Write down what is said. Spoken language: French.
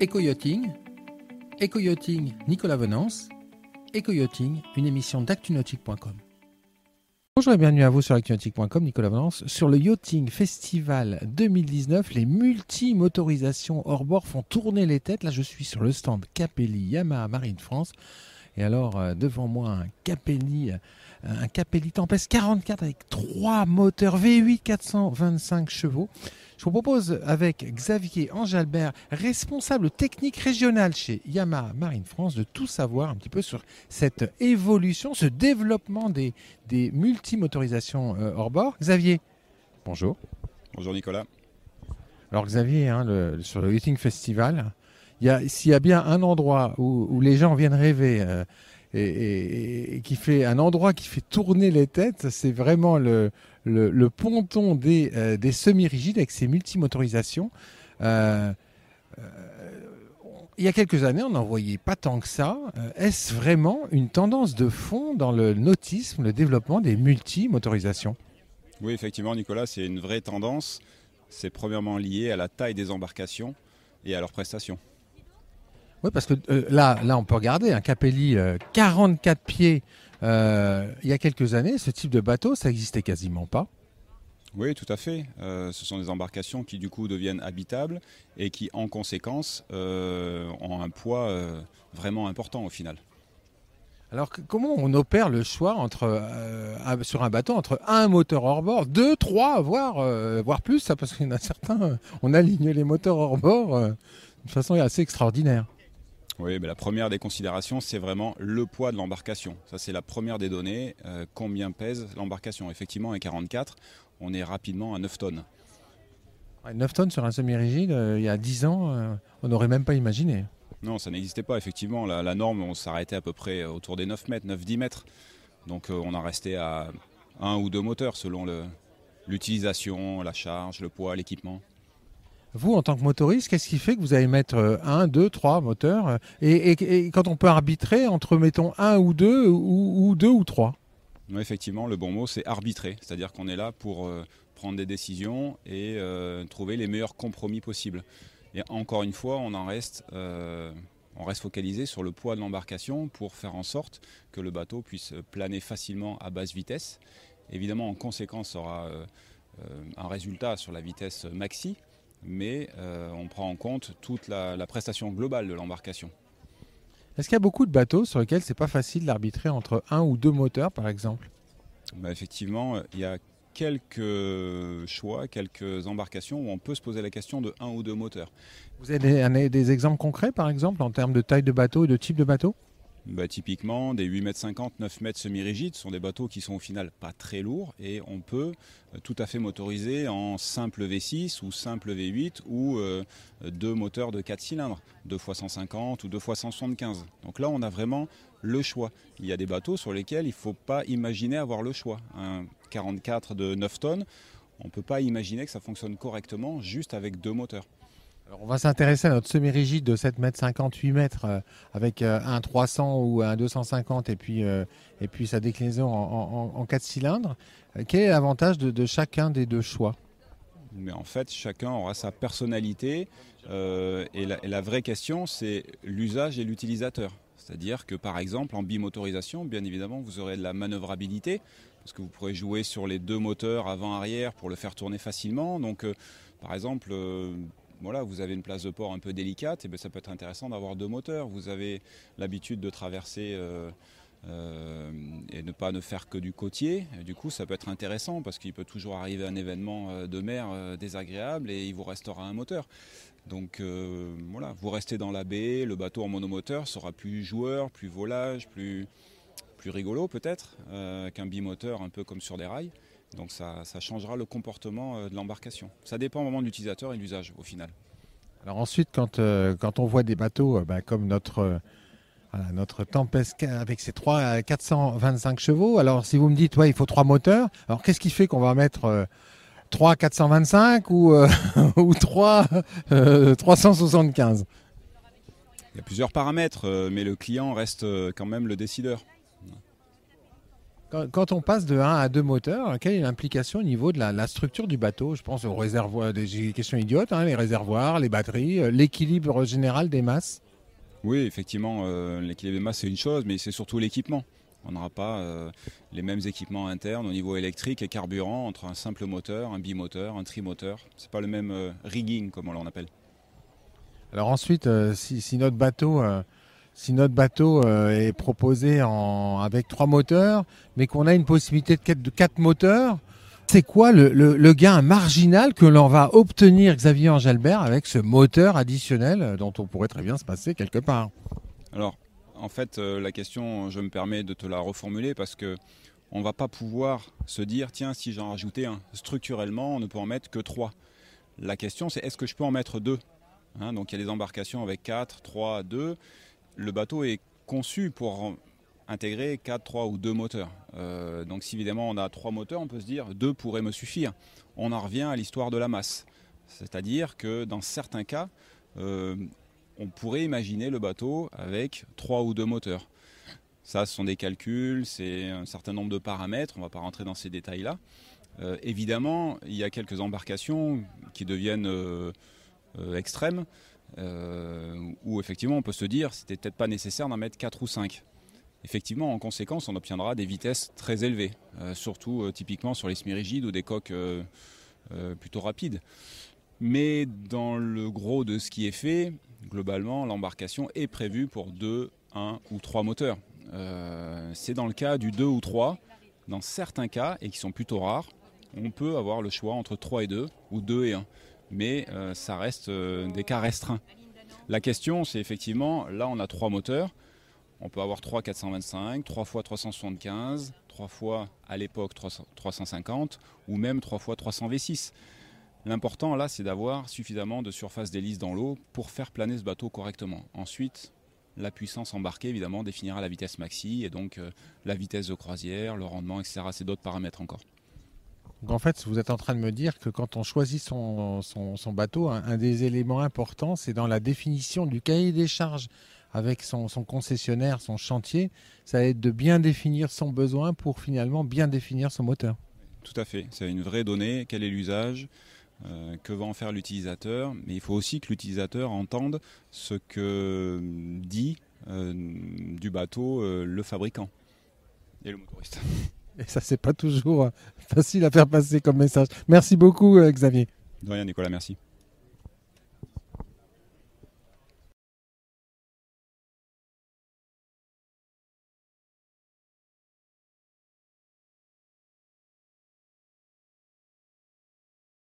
Éco-yachting, Éco-yachting Nicolas Venance, Éco-yachting, une émission d'actunautique.com. Bonjour et bienvenue à vous sur actunautique.com, Nicolas Venance. Sur le Yachting Festival 2019, les multi-motorisations hors bord font tourner les têtes. Là, je suis sur le stand Capelli Yamaha Marine France. Et alors, euh, devant moi, un Capelli, euh, un Capelli Tempest 44 avec trois moteurs V8 425 chevaux. Je vous propose avec Xavier Angelbert, responsable technique régional chez Yamaha Marine France, de tout savoir un petit peu sur cette évolution, ce développement des, des multimotorisations euh, hors bord. Xavier, bonjour. Bonjour Nicolas. Alors Xavier, hein, le- sur le Yachting Festival, s'il y a bien un endroit où, où les gens viennent rêver euh, et, qui fait un endroit qui fait tourner les têtes, c'est vraiment le, ponton des, euh, des semi-rigides avec ses multimotorisations. Euh, euh, il y a quelques années, on n'en voyait pas tant que ça. Est-ce vraiment une tendance de fond dans le nautisme, le développement des multimotorisations? Oui, effectivement, Nicolas, c'est une vraie tendance. C'est premièrement lié à la taille des embarcations et à leurs prestations. Oui, parce que euh, là, là, on peut regarder un Capelli euh, 44 pieds. euh, il y a quelques années, ce type de bateau, ça n'existait quasiment pas. Oui, tout à fait. Euh, ce sont des embarcations qui du coup deviennent habitables et qui en conséquence euh, ont un poids euh, vraiment important au final. Alors, que- comment on opère le choix entre, euh, un- sur un bateau entre un moteur hors bord, deux, trois, voire, euh, voire plus, ça, parce qu'il y en a certains, euh, on aligne les moteurs hors bord euh, de façon assez extraordinaire. Oui, mais la première des considérations, c'est vraiment le poids de l'embarcation. Ça, c'est la première des données. Euh, combien pèse l'embarcation? Effectivement, un 44, on est rapidement à 9 tonnes. Ouais, 9 tonnes sur un semi-rigide, euh, il y a 10 ans, euh, on n'aurait même pas imaginé. Non, ça n'existait pas, effectivement. La, la norme, on s'arrêtait à peu près autour des 9 mètres, 9-10 mètres. Donc on en restait à un ou deux moteurs selon l'utilisation, la charge, le poids, l'équipement. Vous, en tant que motoriste, qu'est-ce qui fait que vous allez mettre euh, un, deux, trois moteurs euh, et, quand on peut arbitrer entre, mettons, un ou deux, ou, deux ou trois? Effectivement, le bon mot, c'est arbitrer. C'est-à-dire qu'on est là pour euh, prendre des décisions et trouver les meilleurs compromis possibles. Et encore une fois, on en reste, on reste focalisé sur le poids de l'embarcation pour faire en sorte que le bateau puisse planer facilement à basse vitesse. Évidemment, en conséquence, aura un résultat sur la vitesse maxi, mais euh, on prend en compte toute la, la prestation globale de l'embarcation. Est-ce qu'il y a beaucoup de bateaux sur lesquels c'est pas facile d'arbitrer entre un ou deux moteurs, par exemple? Bah, effectivement, il y a quelques choix, quelques embarcations où on peut se poser la question de un ou deux moteurs. Vous avez des exemples concrets, par exemple, en termes de taille de bateau et de type de bateau? Bah, typiquement, des 8,50 m, 9 m semi-rigides sont des bateaux qui sont au final pas très lourds et on peut euh, tout à fait motoriser en simple V6 ou simple V8 ou euh, deux moteurs de 4 cylindres, 2 x 150 ou 2 x 175. Donc là, on a vraiment le choix. Il y a des bateaux sur lesquels il ne faut pas imaginer avoir le choix. Un 44 de 9 tonnes, on ne peut pas imaginer que ça fonctionne correctement juste avec deux moteurs. On va s'intéresser à notre semi-rigide de 7 mètres 50, 8 mètres, euh, avec euh, un 300 ou un 250 et puis, euh, et puis sa déclinaison en, en, en 4 cylindres. Quel est l'avantage de, de chacun des deux choix? Mais en fait, chacun aura sa personnalité. et, la, vraie question, c'est l'usage et l'utilisateur. C'est-à-dire que par exemple, en bimotorisation, bien évidemment, vous aurez de la manœuvrabilité, parce que vous pourrez jouer sur les deux moteurs avant-arrière pour le faire tourner facilement. Donc, par exemple, voilà, vous avez une place de port un peu délicate, et bien ça peut être intéressant d'avoir deux moteurs. Vous avez l'habitude de traverser euh, euh, et ne pas ne faire que du côtier. Du coup, ça peut être intéressant parce qu'il peut toujours arriver un événement euh, de mer euh, désagréable et il vous restera un moteur. Donc euh, voilà, vous restez dans la baie, le bateau en monomoteur sera plus joueur, plus volage, plus, plus rigolo peut-être qu'un bimoteur un peu comme sur des rails. Donc ça, ça changera le comportement euh, de l'embarcation. Ça dépend vraiment de l'utilisateur et de l'usage au final. Alors ensuite, quand, euh, quand on voit des bateaux euh, bah, comme notre, euh, voilà, notre Tempest avec ses 3 à 425 chevaux, alors si vous me dites, ouais, il faut trois moteurs, alors qu'est-ce qui fait qu'on va mettre euh, 3 425 ou, euh, ou 3 euh, 375 Il y a plusieurs paramètres, mais le client reste quand même le décideur. Quand, on passe de 1 à 2 moteurs, quelle est l'implication au niveau de la, structure du bateau? Je pense aux réservoirs, des questions idiotes, hein, les réservoirs, les batteries, euh, l'équilibre général des masses? Oui, effectivement, euh, l'équilibre des masses c'est une chose, mais c'est surtout l'équipement. On n'aura pas euh, les mêmes équipements internes au niveau électrique et carburant entre un simple moteur, un bimoteur, un trimoteur. C'est pas le même rigging comme on l'en appelle. Alors ensuite, si, notre bateau si notre bateau euh, est proposé avec trois moteurs, mais qu'on a une possibilité de quatre, de quatre moteurs, c'est quoi le, gain marginal que l'on va obtenir, Xavier Angelbert, avec ce moteur additionnel dont on pourrait très bien se passer quelque part? Alors, en fait, euh, la question, je me permets de te la reformuler parce que on va pas pouvoir se dire, tiens, si j'en rajoutais un, structurellement, on ne peut en mettre que trois. La question, c'est est-ce que je peux en mettre deux hein, Donc, il y a des embarcations avec 4, 3, 2 le bateau est conçu pour intégrer 4, 3 ou 2 moteurs. Euh, donc si évidemment on a 3 moteurs, on peut se dire 2 pourraient me suffire. On en revient à l'histoire de la masse. C'est-à-dire que dans certains cas, euh, on pourrait imaginer le bateau avec 3 ou 2 moteurs. Ça, ce sont des calculs, c'est un certain nombre de paramètres, on ne va pas rentrer dans ces détails-là. Euh, évidemment, il y a quelques embarcations qui deviennent extrêmes. Euh, où effectivement on peut se dire c'était peut-être pas nécessaire d'en mettre 4 ou 5. Effectivement, en conséquence, on obtiendra des vitesses très élevées, euh, surtout euh, typiquement sur les semi-rigides ou des coques plutôt rapides. Mais dans le gros de ce qui est fait, globalement, l'embarcation est prévue pour 2, 1 ou 3 moteurs. c'est dans le cas du 2 ou 3. Dans certains cas, et qui sont plutôt rares, on peut avoir le choix entre 3 et 2 ou 2 et 1 mais euh, ça reste euh, des cas restreints. La question, c'est effectivement, là on a trois moteurs, on peut avoir 3 425, 3 fois 375, 3 fois à l'époque 350 ou même 3 fois 300 V6. L'important là, c'est d'avoir suffisamment de surface d'hélice dans l'eau pour faire planer ce bateau correctement. Ensuite, la puissance embarquée, évidemment, définira la vitesse maxi et donc euh, la vitesse de croisière, le rendement, etc. C'est d'autres paramètres encore. Donc en fait, vous êtes en train de me dire que quand on choisit son, bateau, un, des éléments importants, c'est dans la définition du cahier des charges. Avec son, concessionnaire, son chantier, ça va être de bien définir son besoin pour finalement bien définir son moteur. Tout à fait, c'est une vraie donnée, quel est l'usage, euh, que va en faire l'utilisateur, mais il faut aussi que l'utilisateur entende ce que dit euh, du bateau euh, le fabricant et le motoriste. Et ça, c'est pas toujours euh, facile à faire passer comme message. Merci beaucoup, euh, Xavier. De rien, Nicolas, merci.